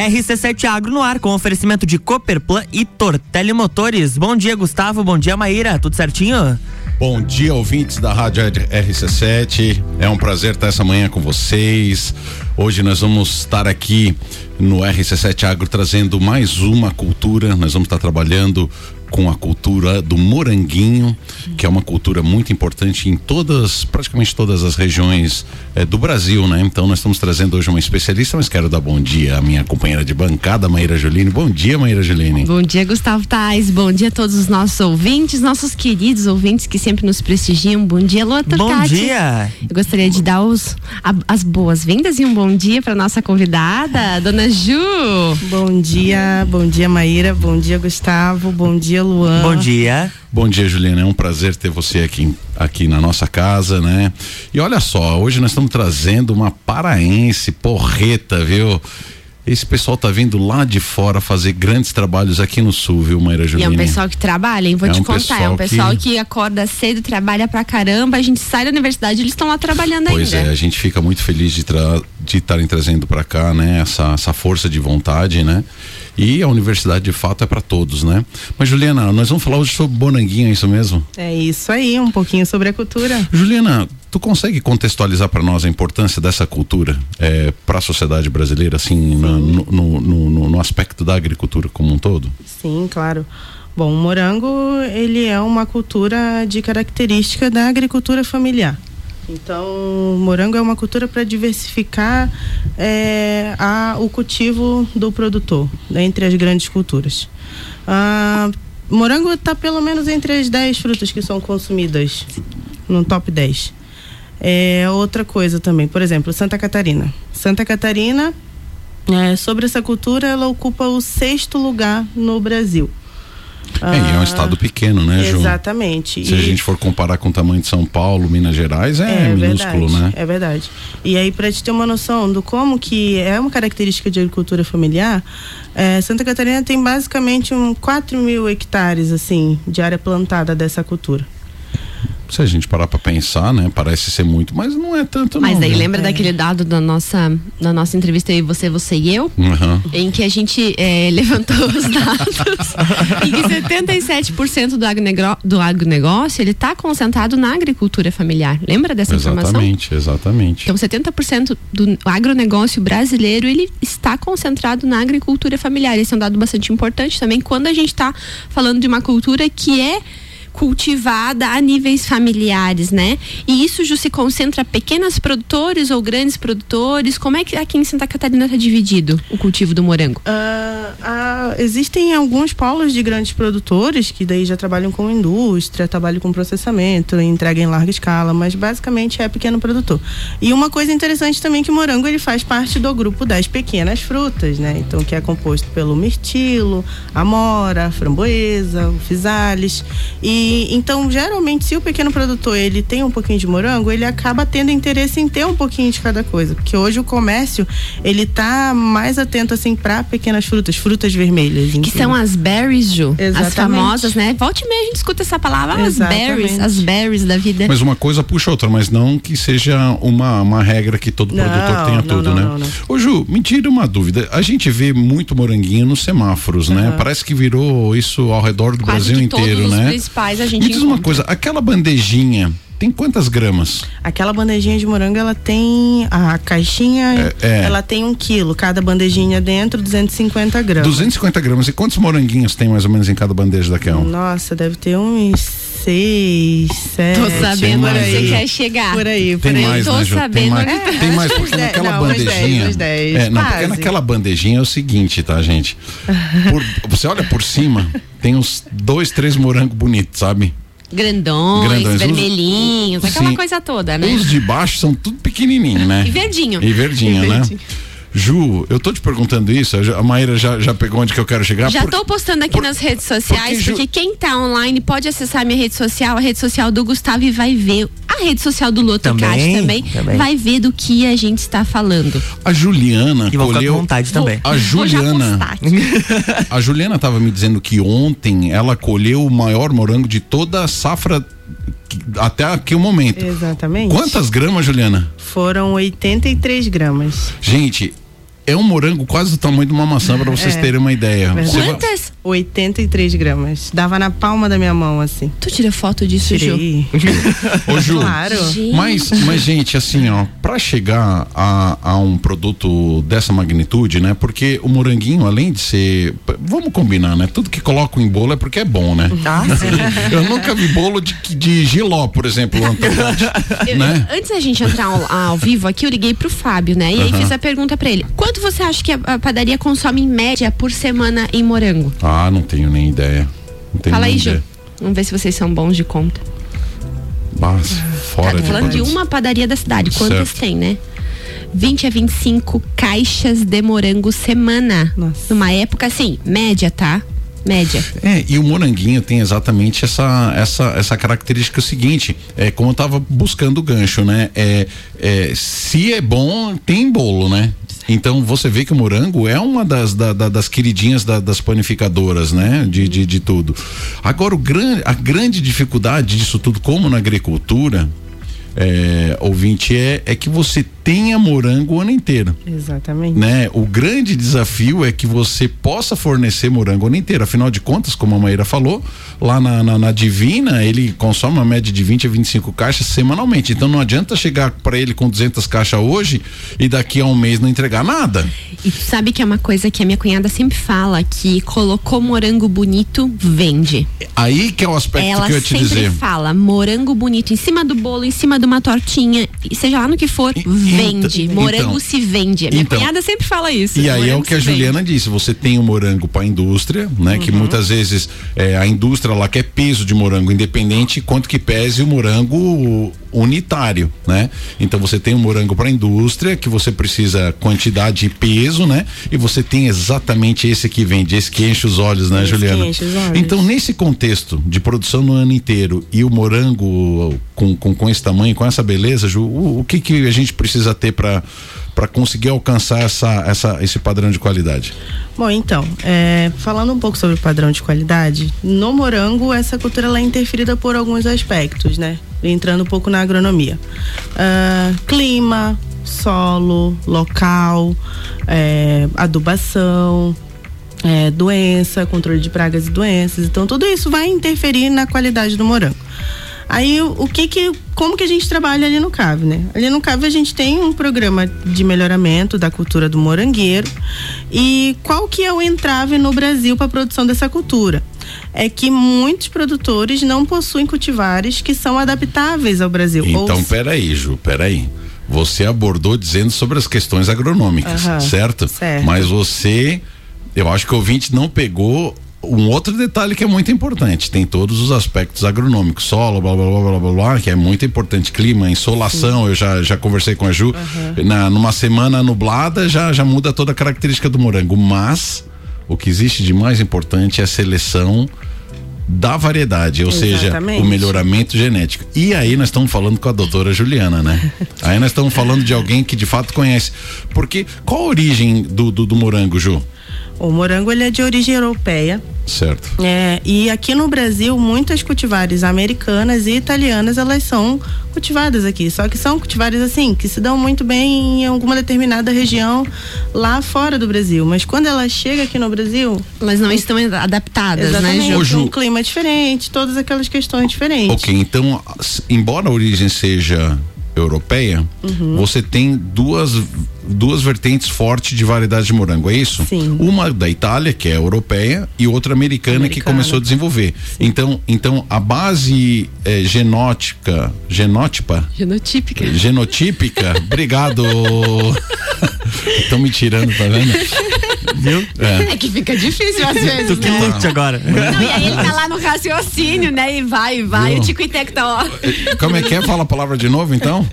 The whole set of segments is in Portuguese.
RC7 Agro no ar com oferecimento de Cooperplan e Tortelli Motores. Bom dia, Gustavo. Bom dia, Maíra. Tudo certinho? Bom dia, ouvintes da Rádio RC7. É um prazer estar essa manhã com vocês. Hoje nós vamos estar aqui no RC7 Agro trazendo mais uma cultura. Nós vamos estar trabalhando com a cultura do moranguinho, que é uma cultura muito importante em todas, praticamente todas as regiões eh, do Brasil, né? Então nós estamos trazendo hoje uma especialista, mas quero dar bom dia à minha companheira de bancada, Maíra Juline. Bom dia, Maíra Juline. Bom dia, Gustavo Tais. Bom dia a todos os nossos ouvintes, nossos queridos ouvintes que sempre nos prestigiam. Bom dia, Lua Bom dia. Eu gostaria de dar os, a, as boas-vindas e um bom dia para nossa convidada, Dona Ju. Bom dia, bom dia, Maíra. Bom dia, Gustavo. Bom dia, Luan. Bom dia. Bom dia, Juliana. É um prazer ter você aqui, aqui na nossa casa, né? E olha só, hoje nós estamos trazendo uma paraense porreta, viu? Esse pessoal tá vindo lá de fora fazer grandes trabalhos aqui no sul, viu, Maíra Juliana? E é um pessoal que trabalha, hein? Vou é te um contar. É um pessoal que... que... acorda cedo, trabalha pra caramba. A gente sai da universidade, eles estão lá trabalhando pois ainda. Pois é, a gente fica muito feliz de estarem tra trazendo para cá, né? Essa, essa força de vontade, né? E a universidade de fato é para todos, né? Mas Juliana, nós vamos falar hoje sobre Bonanguinho, é isso mesmo? É isso aí, um pouquinho sobre a cultura. Juliana, tu consegue contextualizar para nós a importância dessa cultura é, para a sociedade brasileira, assim, no, no, no, no aspecto da agricultura como um todo? Sim, claro. Bom, o morango ele é uma cultura de característica da agricultura familiar. Então, morango é uma cultura para diversificar é, a, o cultivo do produtor né, entre as grandes culturas. Ah, morango está pelo menos entre as 10 frutas que são consumidas no top 10. É outra coisa também, por exemplo, Santa Catarina. Santa Catarina, é, sobre essa cultura, ela ocupa o sexto lugar no Brasil. É, e é um estado pequeno, né, Ju? Exatamente. Se e... a gente for comparar com o tamanho de São Paulo, Minas Gerais, é, é minúsculo, verdade, né? É verdade. E aí, para te ter uma noção do como que é uma característica de agricultura familiar, é, Santa Catarina tem basicamente um 4 mil hectares, assim, de área plantada dessa cultura se a gente parar para pensar, né, parece ser muito, mas não é tanto Mas não, daí né? lembra é. daquele dado da nossa, da nossa entrevista aí, você, você e eu, uhum. em que a gente é, levantou os dados e que 77% do, agronegócio, do agronegócio ele está concentrado na agricultura familiar. Lembra dessa exatamente, informação? Exatamente, Então 70% do agronegócio brasileiro ele está concentrado na agricultura familiar. Esse é um dado bastante importante também quando a gente está falando de uma cultura que é cultivada a níveis familiares, né? E isso já se concentra pequenos produtores ou grandes produtores? Como é que aqui em Santa Catarina está dividido o cultivo do morango? Uh, uh, existem alguns polos de grandes produtores que daí já trabalham com indústria, trabalham com processamento, entrega em larga escala, mas basicamente é pequeno produtor. E uma coisa interessante também é que o morango ele faz parte do grupo das pequenas frutas, né? Então que é composto pelo mirtilo, amora, framboesa, o fisales e então, geralmente, se o pequeno produtor ele tem um pouquinho de morango, ele acaba tendo interesse em ter um pouquinho de cada coisa, porque hoje o comércio ele tá mais atento assim para pequenas frutas, frutas vermelhas, que são as berries, Ju, Exatamente. as famosas, né? Volte e meia a gente escuta essa palavra, as berries, as berries da vida. Mas uma coisa puxa outra, mas não que seja uma, uma regra que todo não, produtor tenha não, tudo, não, né? Não, não. Ô Ju, me tira uma dúvida. A gente vê muito moranguinho nos semáforos, uhum. né? Parece que virou isso ao redor do Quase Brasil inteiro, todos né? Os principais a gente Me diz encontra. uma coisa, aquela bandejinha tem quantas gramas? Aquela bandejinha de morango, ela tem a caixinha, é, é. ela tem um quilo, cada bandejinha dentro, 250 gramas. 250 gramas. E quantos moranguinhos tem mais ou menos em cada bandeja daquela? Nossa, deve ter uns seis, sete. Tô sabendo aí. você quer chegar. Por aí, por tem aí. mais, Eu tô né, sabendo. Tem mais, É, tem mais porque uns naquela dez, não, uns bandejinha. dez, uns dez, é, não, porque naquela bandejinha é o seguinte, tá, gente? Por- você olha por cima, tem uns dois, três morangos bonitos, sabe? Grandões, Grandões. Os- vermelhinhos, aquela Sim. coisa toda, né? Os de baixo são tudo pequenininho, né? E verdinho. E verdinho, E né? Ju, eu tô te perguntando isso, a Maíra já, já pegou onde que eu quero chegar? Já Por- tô postando aqui por- nas redes sociais, porque, Ju- porque quem tá online pode acessar minha rede social, a rede social do Gustavo e vai ver. A rede social do Loto Também, também, também. vai ver do que a gente está falando. A Juliana E colheu. vontade também. A Vou Juliana. aqui. A Juliana tava me dizendo que ontem ela colheu o maior morango de toda a safra até aquele momento. Exatamente. Quantas gramas, Juliana? Foram 83 gramas. Gente, é um morango quase do tamanho de uma maçã, para vocês É. terem uma ideia. Verdade. Você vai- Quantas? 83 gramas. Dava na palma da minha mão, assim. Tu tira foto disso, Ju? Tirei. Ô, Ju, Claro. Gente. Mas, mas, gente, assim, ó, pra chegar a, a um produto dessa magnitude, né? Porque o moranguinho, além de ser. Vamos combinar, né? Tudo que colocam em bolo é porque é bom, né? Ah. Eu nunca vi bolo de, de giló, por exemplo. Eu- né? Antes da gente entrar ao, ao vivo aqui, eu liguei pro Fábio, né? E aí Aham. fiz a pergunta pra ele: quanto você acha que a, padaria consome em média por semana em morango? Ah, não tenho nem ideia. Não tenho Fala nem aí, Ju. ideia. Vamos ver se vocês são bons de conta. Mas, fora Tá de falando de uma padaria da cidade. Quantas Certo. tem, né? 20 a 25 caixas de morango semana. Nossa. Numa época assim, média, tá? Média. É, e o moranguinho tem exatamente essa, essa, essa característica seguinte, é como eu tava buscando o gancho, né? É, é, se é bom, tem bolo, né? Então você vê que o morango é uma das, da- da- das queridinhas da- das panificadoras, né? De, de, de tudo. Agora, o gran, a grande dificuldade disso tudo, como na agricultura, é, ouvinte, é, é que você tenha morango o ano inteiro Exatamente. né? O grande desafio é que você possa fornecer morango o ano inteiro. Afinal de contas, como a Maíra falou, lá na, na, na Divina, ele consome uma média de 20 a 25 caixas semanalmente. Então não adianta chegar para ele com 200 caixas hoje e daqui a um mês não entregar nada. E sabe que é uma coisa que a minha cunhada sempre fala: que colocou morango bonito, vende. Aí que é o aspecto Ela que eu ia te sempre dizer. fala: morango bonito em cima do bolo, em cima de uma tortinha, seja lá no que for, vende. Então- morango então- se vende. A minha então- cunhada sempre fala isso. E aí é o que a se vende. Juliana disse, você tem o morango para a indústria, né? Que muitas vezes é, a indústria lá quer peso de morango independente quanto que pese o morango unitário, né? Então você tem o morango para a indústria que você precisa quantidade e peso, né? E você tem exatamente esse que vende, esse que enche os olhos, né, Esse que Juliana? enche os olhos. Então nesse contexto de produção no ano inteiro e o morango com, com, com esse tamanho, com essa beleza, Ju, o, o que que a gente precisa ter para para conseguir alcançar essa, essa, esse padrão de qualidade? Bom, então, é, falando um pouco sobre o padrão de qualidade, no morango essa cultura ela é interferida por alguns aspectos, né? Entrando um pouco na agronomia. Ah, clima, solo, local, é, adubação, é, doença, controle de pragas e doenças. Então tudo isso vai interferir na qualidade do morango. Aí o que que como que a gente trabalha ali no CAV, né? Ali no CAV a gente tem um programa de melhoramento da cultura do morangueiro. E qual que é o entrave no Brasil para a produção dessa cultura? É que muitos produtores não possuem cultivares que são adaptáveis ao Brasil. Então, peraí, Ju, peraí. Você abordou dizendo sobre as questões agronômicas, Aham, certo? certo. Mas você, eu acho que o ouvinte não pegou um outro detalhe que é muito importante. Tem todos os aspectos agronômicos, solo, blá blá blá blá blá, blá que é muito importante. Clima, insolação, eu já, já conversei com a Ju. Na, numa semana nublada já, já muda toda a característica do morango. Mas o que existe de mais importante é a seleção da variedade, ou seja, Exatamente. o melhoramento genético. E aí nós estamos falando com a doutora Juliana, né? aí nós estamos falando de alguém que de fato conhece. Porque qual a origem do, do, do morango, Ju? O morango ele é de origem europeia. Certo. É, e aqui no Brasil, muitas cultivares americanas e italianas, elas são cultivadas aqui. Só que são cultivares assim, que se dão muito bem em alguma determinada região lá fora do Brasil. Mas quando ela chega aqui no Brasil, Elas não estão adaptadas, exatamente, né, Ju? Um clima diferente, todas aquelas questões diferentes. Ok, então, embora a origem seja europeia, Uhum. você tem duas duas vertentes fortes de variedade de morango, é isso? Sim. Uma da Itália, que é europeia, e outra americana, que Americana. começou a desenvolver. Então, então a base eh, genótica, genótipa, Genotípica. genotípica, obrigado. Estão me tirando, tá vendo? Viu? É. É que fica difícil às vezes, Tu que né? lute agora. Não, e aí ele tá lá no raciocínio, né? E vai, e vai. Viu? O Tico e Teco tá, ó. Como é que é? Fala a palavra de novo, então?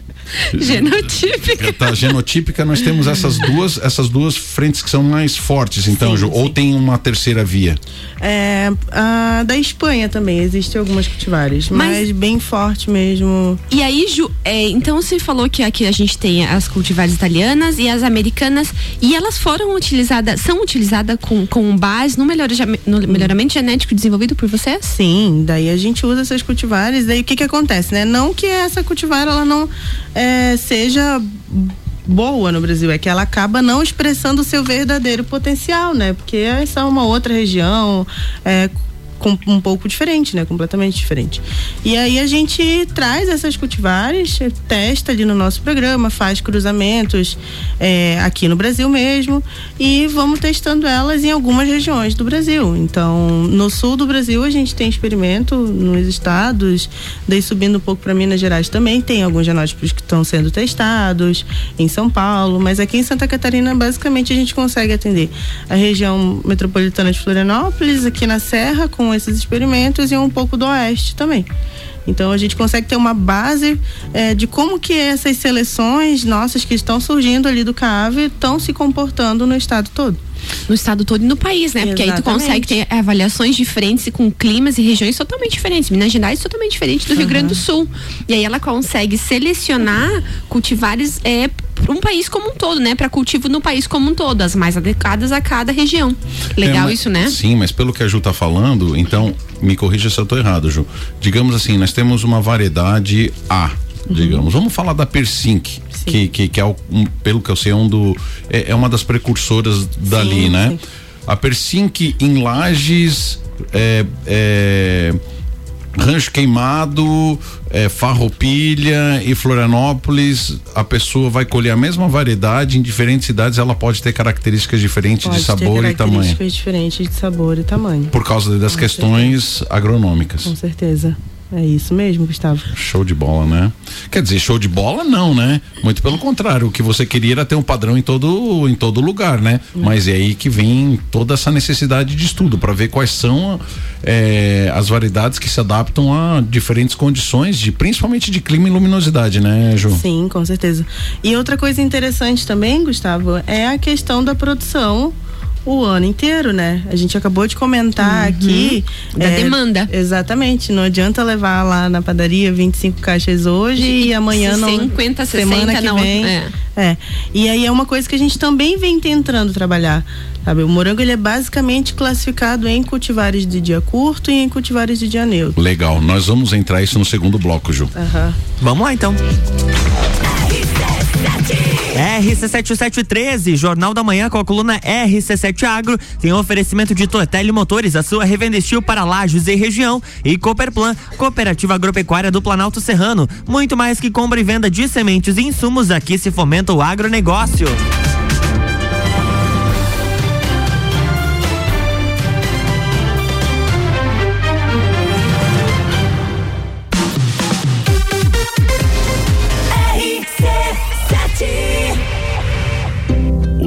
Genotípica. Tá, genotípica, nós temos essas duas, essas duas frentes que são mais fortes, então, Sim, Ju, ou sim. tem uma terceira via? É, a da Espanha também existem algumas cultivares, Mas- mas, bem forte mesmo. E aí, Ju, é, então você falou que aqui a gente tem as cultivares italianas e as americanas, e elas foram utilizadas, são utilizadas com, com base no, melhora, no melhoramento genético desenvolvido por vocês? Sim, daí a gente usa essas cultivares, daí o que que acontece, né? Não que essa cultivar ela não é, seja boa no Brasil, é que ela acaba não expressando o seu verdadeiro potencial, né? Porque essa é uma outra região, é, com, um pouco diferente, né? Completamente diferente. E aí a gente traz essas cultivares, testa ali no nosso programa, faz cruzamentos é, aqui no Brasil mesmo e vamos testando elas em algumas regiões do Brasil. Então, no sul do Brasil a gente tem experimento nos estados, daí subindo um pouco para Minas Gerais também tem alguns genótipos que estão sendo testados em São Paulo, mas aqui em Santa Catarina basicamente a gente consegue atender a região metropolitana de Florianópolis, aqui na Serra com esses experimentos e um pouco do oeste também. Então a gente consegue ter uma base é, de como que essas seleções nossas que estão surgindo ali do CAV estão se comportando no estado todo no estado todo e no país, né? Porque Exatamente. aí tu consegue ter avaliações diferentes com climas e regiões totalmente diferentes. Minas Gerais é totalmente diferente do uhum. Rio Grande do Sul. E aí ela consegue selecionar cultivares é, um país como um todo, né? Para cultivo no país como um todo, as mais adequadas a cada região. Legal é, mas, isso, né? Sim, mas pelo que a Ju tá falando, então, me corrija se eu tô errado, Ju. Digamos assim, nós temos uma variedade A, uhum. digamos. Vamos falar da Persink, que, que, que, é, um, pelo que eu sei, é um do, é, é uma das precursoras dali, sim, né? Sim. A Persink em Lages é, é Rancho Queimado, é, Farroupilha e Florianópolis, a pessoa vai colher a mesma variedade em diferentes cidades, ela pode ter características diferentes pode de sabor e tamanho. Características diferentes de sabor e tamanho. Por causa das Com questões certeza. agronômicas. Com certeza. É isso mesmo, Gustavo. Show de bola, né? Quer dizer, show de bola não, né? Muito pelo contrário, o que você queria era ter um padrão em todo em todo lugar, né? É. Mas é aí que vem toda essa necessidade de estudo para ver quais são é, as variedades que se adaptam a diferentes condições, de principalmente de clima e luminosidade, né, Ju? Sim, com certeza. E outra coisa interessante também, Gustavo, é a questão da produção o ano inteiro, né? A gente acabou de comentar uhum. aqui. Da é, demanda. Exatamente. Não adianta levar lá na padaria 25 caixas hoje e, e amanhã 50, não. 50, 60 semana que não. Vem, é. é. E aí é uma coisa que a gente também vem tentando trabalhar. Sabe? O morango ele é basicamente classificado em cultivares de dia curto e em cultivares de dia neutro. Legal. Nós vamos entrar isso no segundo bloco, Ju. Uhum. Vamos lá então. RC7713, Jornal da Manhã com a coluna RC7 Agro, tem oferecimento de Tortelli Motores, a sua revendestil para lajes e região, e Cooperplan, Cooperativa Agropecuária do Planalto Serrano. Muito mais que compra e venda de sementes e insumos, aqui se fomenta o agronegócio.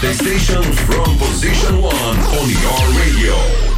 The station from position one on your radio.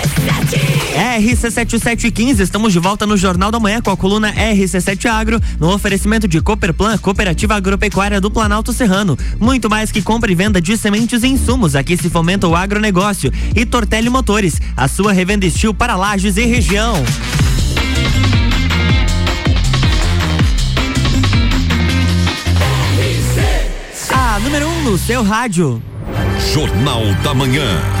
RC7715, estamos de volta no Jornal da Manhã com a coluna RC7 Agro, no oferecimento de Cooperplan, Cooperativa Agropecuária do Planalto Serrano. Muito mais que compra e venda de sementes e insumos, aqui se fomenta o agronegócio. E Tortelli Motores, a sua revenda estilo para lajes e região. A número 1 um no seu rádio. Jornal da Manhã.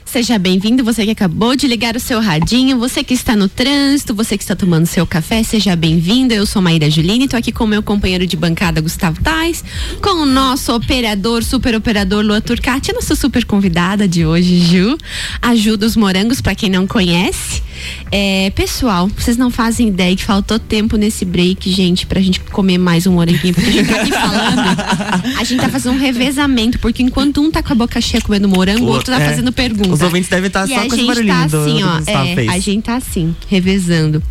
Seja bem-vindo, você que acabou de ligar o seu radinho, você que está no trânsito, você que está tomando seu café, seja bem-vindo. Eu sou Maíra Juline, estou aqui com o meu companheiro de bancada, Gustavo Tais, com o nosso operador, super operador Lua Turcati, a nossa super convidada de hoje, Ju. Ajuda os morangos, para quem não conhece. É, pessoal, vocês não fazem ideia que faltou tempo nesse break, gente, pra gente comer mais um moranguinho, porque a gente tá aqui falando, a gente tá fazendo um revezamento, porque enquanto um tá com a boca cheia comendo morango, o outro tá é, fazendo pergunta. Os ouvintes devem estar só com esse gente barulhinho tá do, assim, ó. É, a gente tá assim, revezando.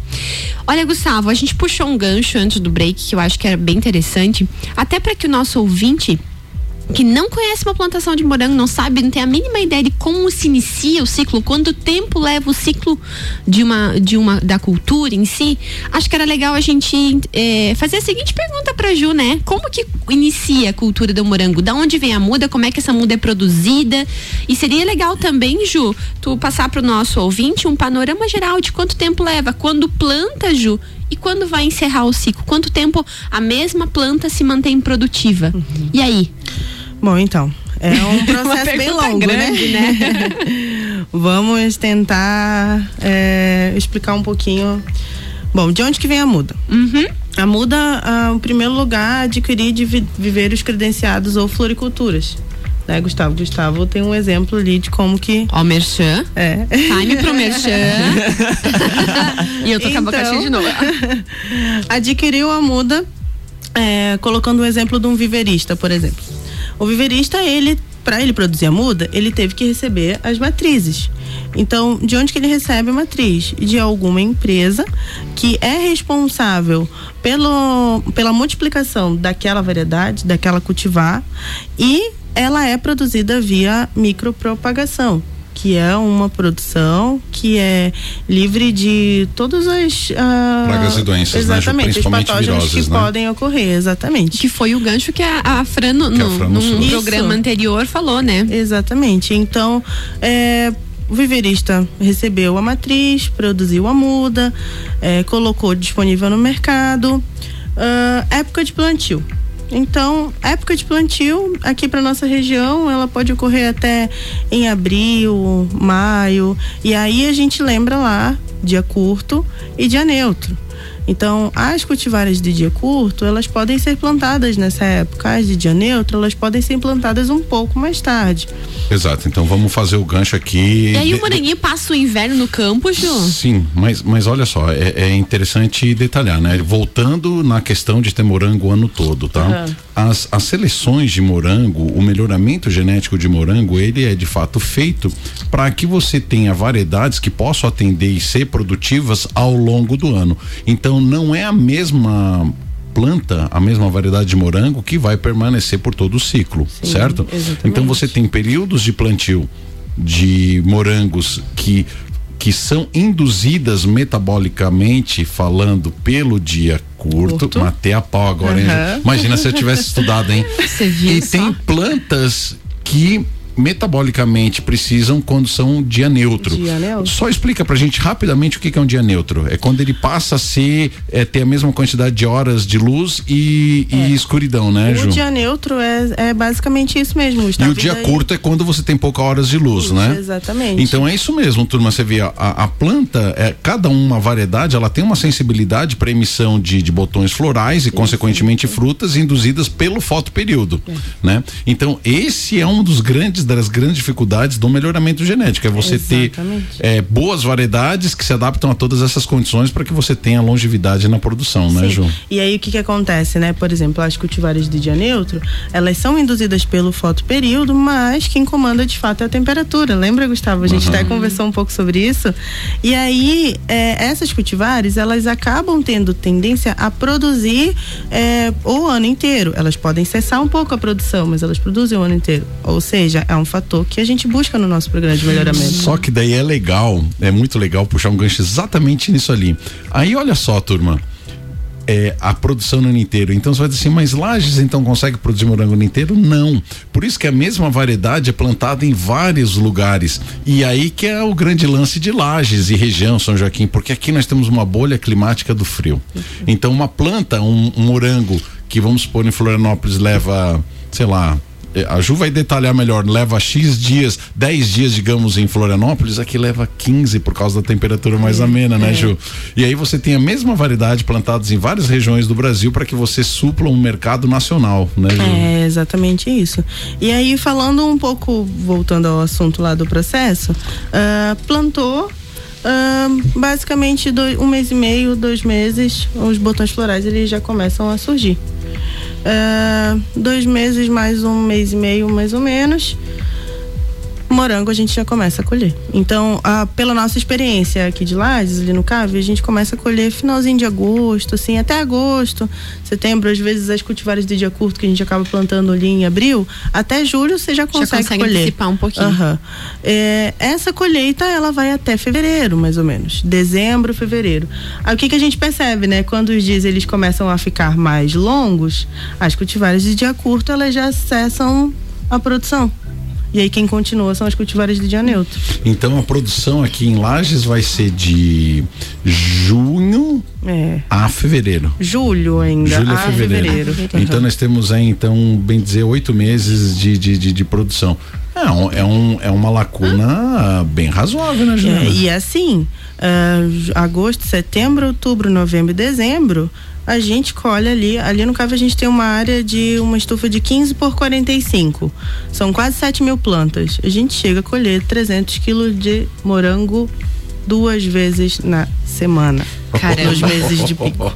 Olha, Gustavo, a gente puxou um gancho antes do break que eu acho que era bem interessante, até para que o nosso ouvinte que não conhece uma plantação de morango, não sabe, não tem a mínima ideia de como se inicia o ciclo, quanto tempo leva o ciclo de uma, de uma da cultura em si, acho que era legal a gente eh, fazer a seguinte pergunta para Ju, né? Como que inicia a cultura do morango? Da onde vem a muda? Como é que essa muda é produzida? E seria legal também, Ju, tu passar para o nosso ouvinte um panorama geral de quanto tempo leva, quando planta, Ju, e quando vai encerrar o ciclo? Quanto tempo a mesma planta se mantém produtiva? E aí? Bom, então, é um processo bem longo, grande, né? Vamos tentar é, explicar um pouquinho. Bom, de onde que vem a muda? Uhum. A muda, ah, em primeiro lugar, adquirir de vi- viveiros credenciados ou floriculturas. Né, Gustavo? Gustavo tem um exemplo ali de como que. Ó, merchan. É. Time pro merchan. e eu tô com a boca Então. cheia de novo. adquiriu a muda, é, colocando o exemplo de um viverista, por exemplo. O viverista, ele, para ele produzir a muda, ele teve que receber as matrizes. Então, de onde que ele recebe a matriz? De alguma empresa que é responsável pelo, pela multiplicação daquela variedade, daquela cultivar, e ela é produzida via micropropagação que é uma produção que é livre de todas as ah, Pragas e doenças, né, exatamente, Principalmente os patógenos viroses, que né? podem ocorrer, exatamente. Que foi o gancho que a, a Fran, no, Que a no- Fran num mostrou. programa anterior, falou, né? Exatamente. Então, é, o viverista recebeu a matriz, produziu a muda, é, colocou disponível no mercado. Ah, época de plantio. Então, época de plantio aqui para nossa região, ela pode ocorrer até em abril, maio, e aí a gente lembra lá dia curto e dia neutro. Então, as cultivares de dia curto, elas podem ser plantadas nessa época. As de dia neutro, elas podem ser plantadas um pouco mais tarde. Exato, então vamos fazer o gancho aqui. E aí o moranguinho passa o inverno no campo, Ju? Sim, mas, mas olha só, é, é interessante detalhar, né? Voltando na questão de ter morango o ano todo, tá? Aham. As, as seleções de morango, o melhoramento genético de morango, ele é de fato feito para que você tenha variedades que possam atender e ser produtivas ao longo do ano. Então não é a mesma planta, a mesma variedade de morango que vai permanecer por todo o ciclo, certo? exatamente. Então você tem períodos de plantio de morangos que que são induzidas metabolicamente falando pelo dia curto, Curto. matei a pau agora, hein? Aham. Imagina se eu tivesse estudado, hein? Você viu E só? tem plantas que metabolicamente precisam quando são dia neutro. Dia neutro. Só explica pra gente rapidamente o que que é um dia neutro. É quando ele passa a ser, é, ter a mesma quantidade de horas de luz e, e escuridão, né, Ju? O dia neutro é, é basicamente isso mesmo. E o dia daí- curto é quando você tem poucas horas de luz, Isso, né? exatamente. Então é isso mesmo, turma. Você vê, a, a planta, é, cada uma variedade, ela tem uma sensibilidade para emissão de, de botões florais e, consequentemente, frutas induzidas pelo fotoperíodo, É. né? Então, esse é um dos grandes, das grandes dificuldades do melhoramento genético, é você Exatamente. ter é, boas variedades que se adaptam a todas essas condições para que você tenha longevidade na produção, né, Sim. Ju? E aí o que que acontece, né? Por exemplo, as cultivares de dia neutro, elas são induzidas pelo fotoperíodo, mas quem comanda de fato é a temperatura. Lembra, Gustavo? A gente até conversou um pouco sobre isso. E aí, é, essas cultivares, elas acabam tendo tendência a produzir é, o ano inteiro. Elas podem cessar um pouco a produção, mas elas produzem o ano inteiro. Ou seja, é um fator que a gente busca no nosso programa de melhoramento. Só que daí é legal, é muito legal puxar um gancho exatamente nisso ali. Aí olha só, turma. É, a produção no ano inteiro. Então você vai dizer assim, mas Lages então consegue produzir morango no inteiro? Não. Por isso que a mesma variedade é plantada em vários lugares. E aí que é o grande lance de Lages e região São Joaquim, porque aqui nós temos uma bolha climática do frio. Então uma planta, um, um morango que vamos supor em Florianópolis leva, sei lá, a Ju vai detalhar melhor, leva X dias, 10 dias, digamos, em Florianópolis, aqui leva 15 por causa da temperatura mais amena, né, Ju? E aí você tem a mesma variedade plantados em várias regiões do Brasil para que você supla um mercado nacional, né, Ju? É exatamente isso. E aí, falando um pouco, voltando ao assunto lá do processo, ah, plantou. ah, basicamente dois- um mês e meio, dois meses, os botões florais eles já começam a surgir. Ah, dois meses mais um mês e meio, mais ou menos. Morango a gente já começa a colher. Então, ah, pela nossa experiência aqui de Lages, ali no Cave, a gente começa a colher finalzinho de agosto, assim, até agosto, setembro, às vezes as cultivares de dia curto que a gente acaba plantando ali em abril, até julho você já consegue, consegue colher. antecipar um pouquinho. Aham. É, essa colheita ela vai até fevereiro, mais ou menos, dezembro, fevereiro. Aí o que que a gente percebe, né? Quando os dias eles começam a ficar mais longos, as cultivares de dia curto elas já cessam a produção. E aí quem continua são as cultivares de dia neutro. Então a produção aqui em Lages vai ser de junho É. a fevereiro. Julho ainda. Julho a a fevereiro. Então nós temos aí, então, bem dizer, oito meses de, de, de, de produção. É, um, é, um, é uma lacuna bem razoável, né, Juliana? É, e assim, ah, j- agosto, setembro, outubro, novembro e dezembro, a gente colhe ali, ali no caso a gente tem uma área de uma estufa de 15 por 45. São quase 7 mil plantas. A gente chega a colher 300 quilos de morango duas vezes na semana. Caramba. Nos meses de pico.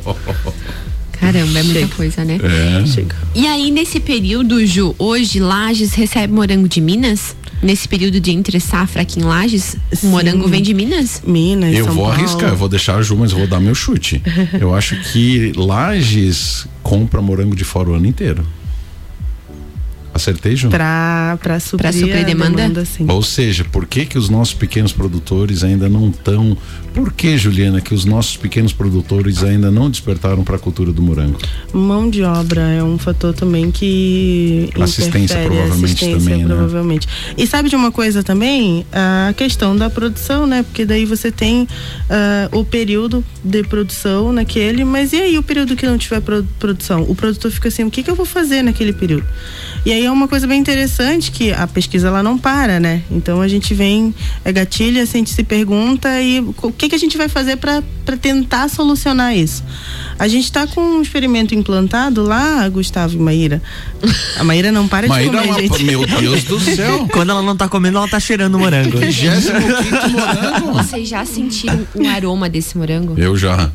Caramba, é muita Chega. coisa, né? É. Chega. E aí, nesse período, Ju, hoje Lages recebe morango de Minas? Nesse período de entre safra aqui em Lages, o Sim. morango vem de Minas? Minas, Eu São vou Paulo. arriscar, eu vou deixar a Ju, mas eu vou dar meu chute. Eu acho que Lages compra morango de fora o ano inteiro. Acertei, Ju? Pra, pra suprir, suprir a demanda? demanda sim. Ou seja, por que que os nossos pequenos produtores ainda não estão? Por que, Juliana, que os nossos pequenos produtores ainda não despertaram para a cultura do morango? Mão de obra é um fator também que Assistência, interfere, provavelmente, assistência, também, né? provavelmente. E sabe de uma coisa também? A questão da produção, né? Porque daí você tem ah, o período de produção naquele, mas e aí o período que não tiver pro- produção? O produtor fica assim, o que, que eu vou fazer naquele período? E aí é uma coisa bem interessante que a pesquisa ela não para, né? Então a gente vem, é gatilha, a gente se pergunta e o que, que a gente vai fazer para tentar solucionar isso? A gente está com um experimento implantado lá, Gustavo e Maíra. A Maíra não para de Maíra, comer, gente. meu Deus do céu! Quando ela não tá comendo, ela tá cheirando morango. 25 morango! Vocês já sentiram o aroma desse morango? Eu já.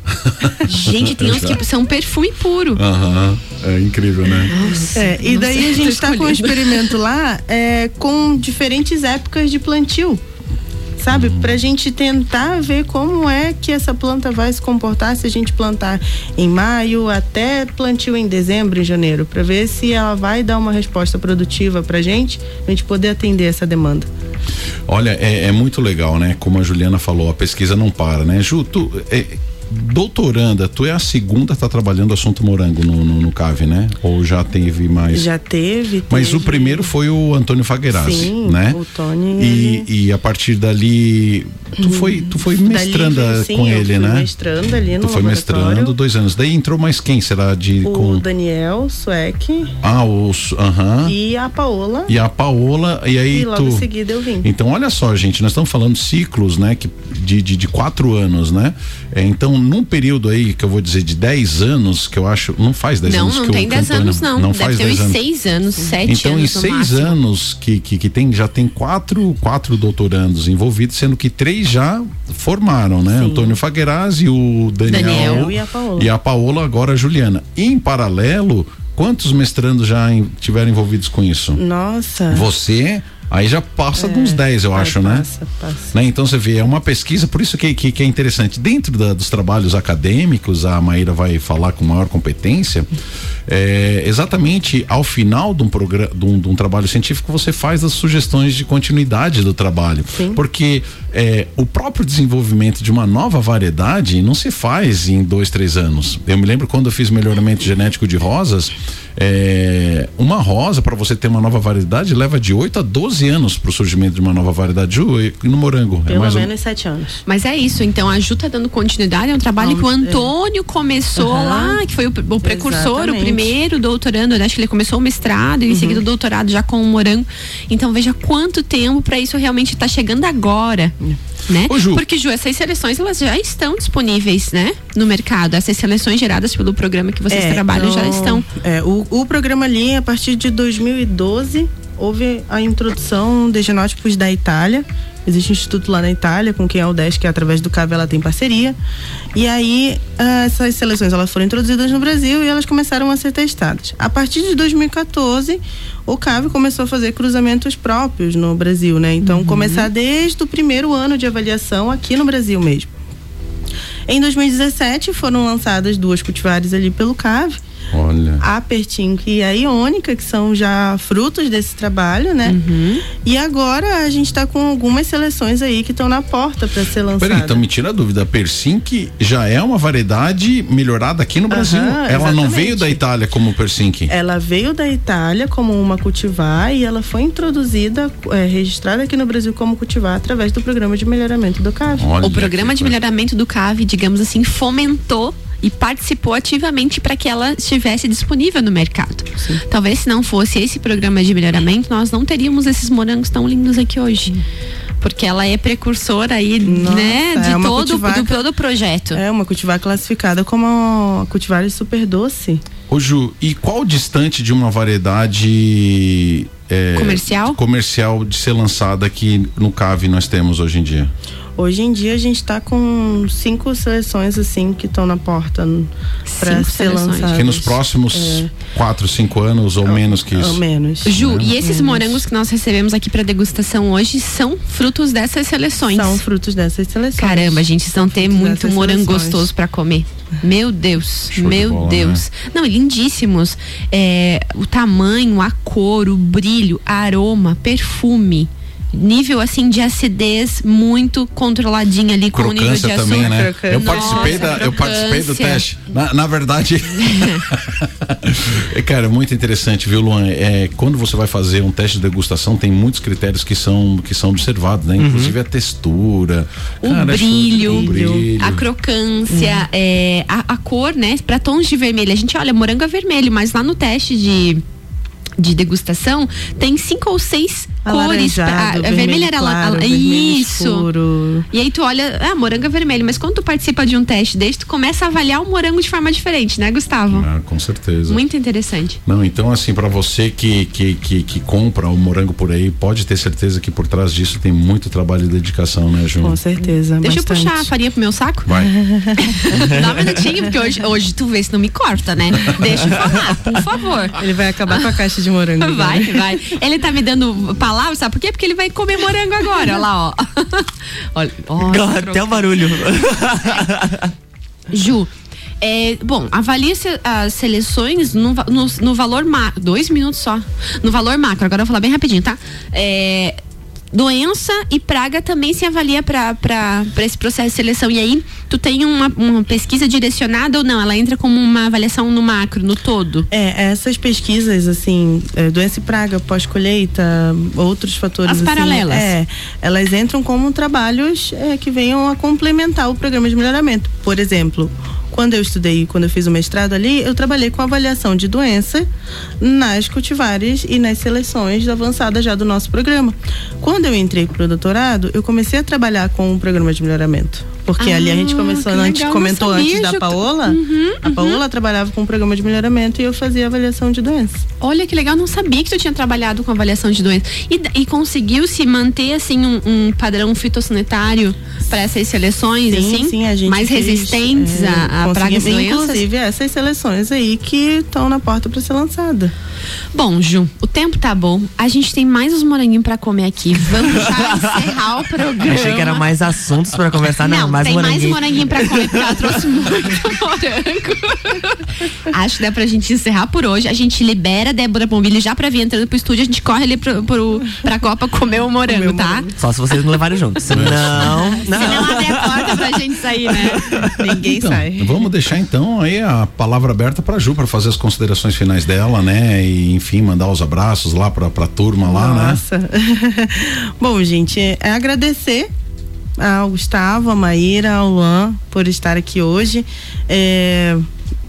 Gente, tem uns que são perfume puro. Aham. É incrível, né? É, e daí a gente tô um experimento lá é, com diferentes épocas de plantio. Sabe? Uhum. Pra gente tentar ver como é que essa planta vai se comportar se a gente plantar em maio até plantio em dezembro, em janeiro, pra ver se ela vai dar uma resposta produtiva pra gente, a gente poder atender essa demanda. Olha, é, é muito legal, né? Como a Juliana falou, a pesquisa não para, né? Ju, tu, é, doutoranda, tu é a segunda tá trabalhando o assunto morango no, no, no CAV, né? Ou já teve mais? Já teve. Mas o teve- primeiro foi o Antônio Faguerazzi, Sim, né? o Tony, E, e a partir dali, tu foi, tu foi mestranda sim, com ele, né? mestrando ali no Tu foi mestrando dois anos. Daí entrou mais quem? Será de O com? Daniel Sueck Ah, o aham. e a Paola. E a Paola e aí E logo tu. em seguida eu vim. Então, olha só, gente, nós estamos falando ciclos, né, que, de, de, de quatro anos, né? É, então, num período aí, que eu vou dizer, de 10 anos, que eu acho, não faz 10 Não, anos não que tem o 10 Antônio- anos, não. Não Deve faz ter 10 uns anos. 6 anos, 7 Então, em anos no seis máximo. anos que, que, que tem, já tem quatro, quatro doutorandos envolvidos, sendo que três já formaram, né? Antônio Faguerazzi, o Daniel, Daniel e a Paola. E a Paola, agora a Juliana. Em paralelo, quantos mestrandos já em- tiveram envolvidos com isso? Nossa. Você, aí já passa de uns 10, eu acho, né? passa, passa. Né? Então você vê, é uma pesquisa, por isso que, que, que é interessante. Dentro da- dos trabalhos acadêmicos, a Maíra vai falar com maior competência. é, exatamente ao final de um, programa, de, um, de um trabalho científico, você faz as sugestões de continuidade do trabalho. Sim. Porque é, o próprio desenvolvimento de uma nova variedade não se faz em dois, três anos. Eu me lembro quando eu fiz melhoramento genético de rosas, é, uma rosa, para você ter uma nova variedade, leva de 8 a 12 13 anos para o surgimento de uma nova variedade. Ju, e no morango? Pelo é mais menos um... sete anos. Mas é isso, então a Ju tá dando continuidade, é um trabalho que o Antônio é. começou uhum. lá, que foi o, o precursor, Exatamente. o primeiro doutorando, acho que ele começou o mestrado e em uhum. seguida o doutorado já com o morango. Então veja quanto tempo para isso realmente tá chegando agora. Uhum né? Ô, Ju. Porque, Ju, essas seleções elas já estão disponíveis, né? No mercado. Essas seleções geradas pelo programa que vocês é, trabalham então, já estão. É, o, o programa ali, a partir de 2012, houve a introdução de genótipos da Itália Existe um instituto lá na Itália, com quem é o DES, que através do CAV ela tem parceria. E aí, ah, essas seleções elas foram introduzidas no Brasil e elas começaram a ser testadas. A partir de 2014, o CAV começou a fazer cruzamentos próprios no Brasil, né? Então, uhum. começar desde o primeiro ano de avaliação aqui no Brasil mesmo. Em 2017, foram lançadas duas cultivares ali pelo CAV Olha. A Pertinco e a Iônica, que são já frutos desse trabalho, né? Uhum. E agora a gente está com algumas seleções aí que estão na porta para ser lançadas. Peraí, então me tira a dúvida. A Persink já é uma variedade melhorada aqui no Brasil. Ela exatamente. não veio da Itália como Persink? Ela veio da Itália como uma cultivar e ela foi introduzida, é, registrada aqui no Brasil como cultivar através do programa de melhoramento do CAV. Olha o programa de melhoramento do CAV, digamos assim, fomentou e participou ativamente para que ela estivesse disponível no mercado. Sim. Talvez se não fosse esse programa de melhoramento, nós não teríamos esses morangos tão lindos aqui hoje. Porque ela é precursora aí, Nossa, né, de é todo, do, todo o projeto. É uma cultivar classificada como uma cultivar super doce. Ô Ju, e qual distante de uma variedade é, comercial? comercial de ser lançada aqui no CAV nós temos hoje em dia? Hoje em dia a gente está com cinco seleções assim que estão na porta para ser lançadas. Que nos próximos é. quatro, cinco anos ou, ou menos que isso. Ou menos. Ju, né? e esses menos. morangos que nós recebemos aqui para degustação hoje são frutos dessas seleções? São frutos dessas seleções. Caramba, a gente estão ter muito morango seleções. gostoso para comer. Meu Deus, Show meu de bola, Deus. Né? Não, lindíssimos. É, o tamanho, a cor, o brilho, aroma, perfume nível assim de acidez muito controladinho ali com crocância o nível de açúcar. também, né? Eu participei da, eu participei do teste. Na, na verdade, cara, muito interessante, viu, Luan? É, quando você vai fazer um teste de degustação, tem muitos critérios que são que são observados, né? Uhum. Inclusive a textura, o, cara, brilho, o brilho, a crocância, uhum. é, a, a cor, né? Para tons de vermelho, a gente olha morango é vermelho, mas lá no teste de de degustação tem cinco ou seis cores. A, a vermelha era claro, a, isso. Escuro. E aí tu olha, ah, morango é vermelho, mas quando tu participa de um teste desse, tu começa a avaliar o morango de forma diferente, né, Gustavo? Ah, com certeza. Muito interessante. Não, então assim, para você que, que, que, que, compra o morango por aí, pode ter certeza que por trás disso tem muito trabalho e dedicação, né, Ju? Com certeza. Deixa bastante. eu puxar a farinha pro meu saco? Vai. Dá um minutinho, porque hoje, hoje tu vê se não me corta, né? Deixa eu falar, por favor. Ele vai acabar com a caixa de morango. Vai, vai. Ele tá me dando palavras, sabe por quê? Porque ele vai comer morango agora. Olha lá, ó. Olha, ó, até o barulho. Ju, é, bom, avalie as seleções no, no, no valor macro. Dois minutos só. No valor macro. Agora eu vou falar bem rapidinho, tá? É, doença e praga também se avalia para esse processo de seleção. E aí, tu tem uma, uma, pesquisa direcionada ou não? Ela entra como uma avaliação no macro, no todo? É, essas pesquisas, assim, é, doença e praga, pós-colheita, outros fatores. As assim, paralelas. É, elas entram como trabalhos é, que venham a complementar o programa de melhoramento. Por exemplo, quando eu estudei, quando eu fiz o mestrado ali, eu trabalhei com avaliação de doença nas cultivares e nas seleções avançadas já do nosso programa. Quando eu entrei para o doutorado, eu comecei a trabalhar com o um programa de melhoramento. Porque ah, ali a gente começou, a gente comentou antes da Paola. Uhum, a Paola uhum. trabalhava com um programa de melhoramento e eu fazia avaliação de doenças. Olha que legal, não sabia que tu tinha trabalhado com avaliação de doenças. E, e conseguiu se manter assim um, um padrão fitossanitário para essas seleções, sim, assim? Sim, a gente mais fez, resistentes é, a, a doenças? Inclusive essas seleções aí que estão na porta para ser lançada. Bom, Ju, o tempo tá bom. A gente tem mais uns moranguinhos para comer aqui. Vamos já encerrar o programa. Achei que era mais assuntos para conversar, não, não mais tem moranguinho. mais moranguinho para comer, porque ela trouxe muito morango. Acho que dá pra gente encerrar por hoje. A gente libera a Débora Bombilho já pra vir entrando pro estúdio. A gente corre ali pro, pro, pra Copa comer o morango, comer tá? Morango. Só se vocês não levarem junto. Senão. não. Se não abre a porta pra gente sair, né? Ninguém então, sai. Vamos deixar então aí a palavra aberta pra Ju, pra fazer as considerações finais dela, né? e, enfim, mandar os abraços lá pra, pra turma lá, né? Nossa. Bom, gente, é agradecer ao Gustavo, a Maíra, ao Luan por estar aqui hoje. É,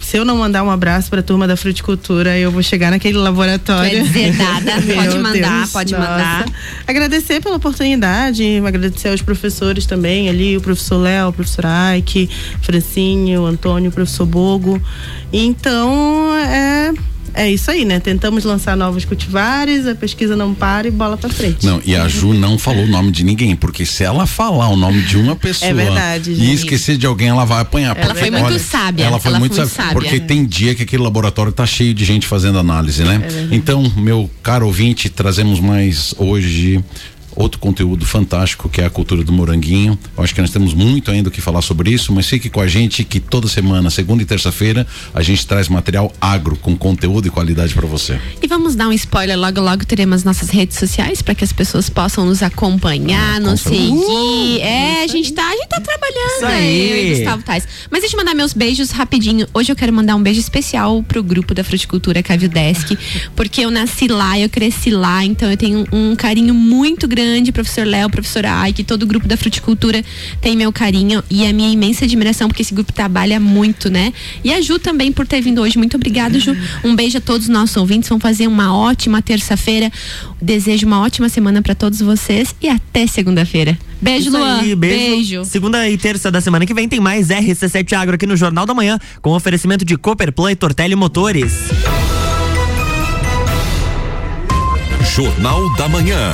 se eu não mandar um abraço para a turma da fruticultura, eu vou chegar naquele laboratório. Quer dizer nada, pode mandar, Deus, pode nossa. mandar. Agradecer pela oportunidade, agradecer aos professores também ali, o professor Léo, o professor Aike, Francinho, o Antônio, o professor Bogo. Então, é é isso aí, né? Tentamos lançar novos cultivares, a pesquisa não para e bola pra frente. Não, e a Ju não falou o nome de ninguém, porque se ela falar o nome de uma pessoa É verdade, e esquecer de alguém, ela vai apanhar. Ela Porque, foi muito sábia, Ela foi ela muito foi sábia, sábia. Porque tem dia que aquele laboratório tá cheio de gente fazendo análise, É né? então, meu caro ouvinte, trazemos mais hoje outro conteúdo fantástico que é a cultura do moranguinho. Eu acho que nós temos muito ainda o que falar sobre isso, mas fique com a gente que toda semana, segunda e terça-feira, a gente traz material agro com conteúdo e qualidade para você. E vamos dar um spoiler, logo logo teremos nossas redes sociais para que as pessoas possam nos acompanhar, nos seguir. é, a gente tá, a gente tá trabalhando Isso aí, e Gustavo Tais. Mas deixa eu mandar meus beijos rapidinho. Hoje eu quero mandar um beijo especial pro grupo da Fruticultura Cavildesk, porque eu nasci lá, eu cresci lá, então eu tenho um carinho muito grande, professor Léo, professor Aike, todo o grupo da Fruticultura tem meu carinho e a minha imensa admiração, porque esse grupo trabalha muito, né? E a Ju também por ter vindo hoje. Muito obrigada, Ju. Um beijo a todos os nossos ouvintes. Vão fazer uma ótima terça-feira. Desejo uma ótima semana para todos vocês e até segunda-feira. Beijo, Isso Luan. aí, beijo. Segunda e terça da semana que vem tem mais RC7 Agro aqui no Jornal da Manhã, com oferecimento de Cooperplan e Tortelli Motores. Jornal da Manhã.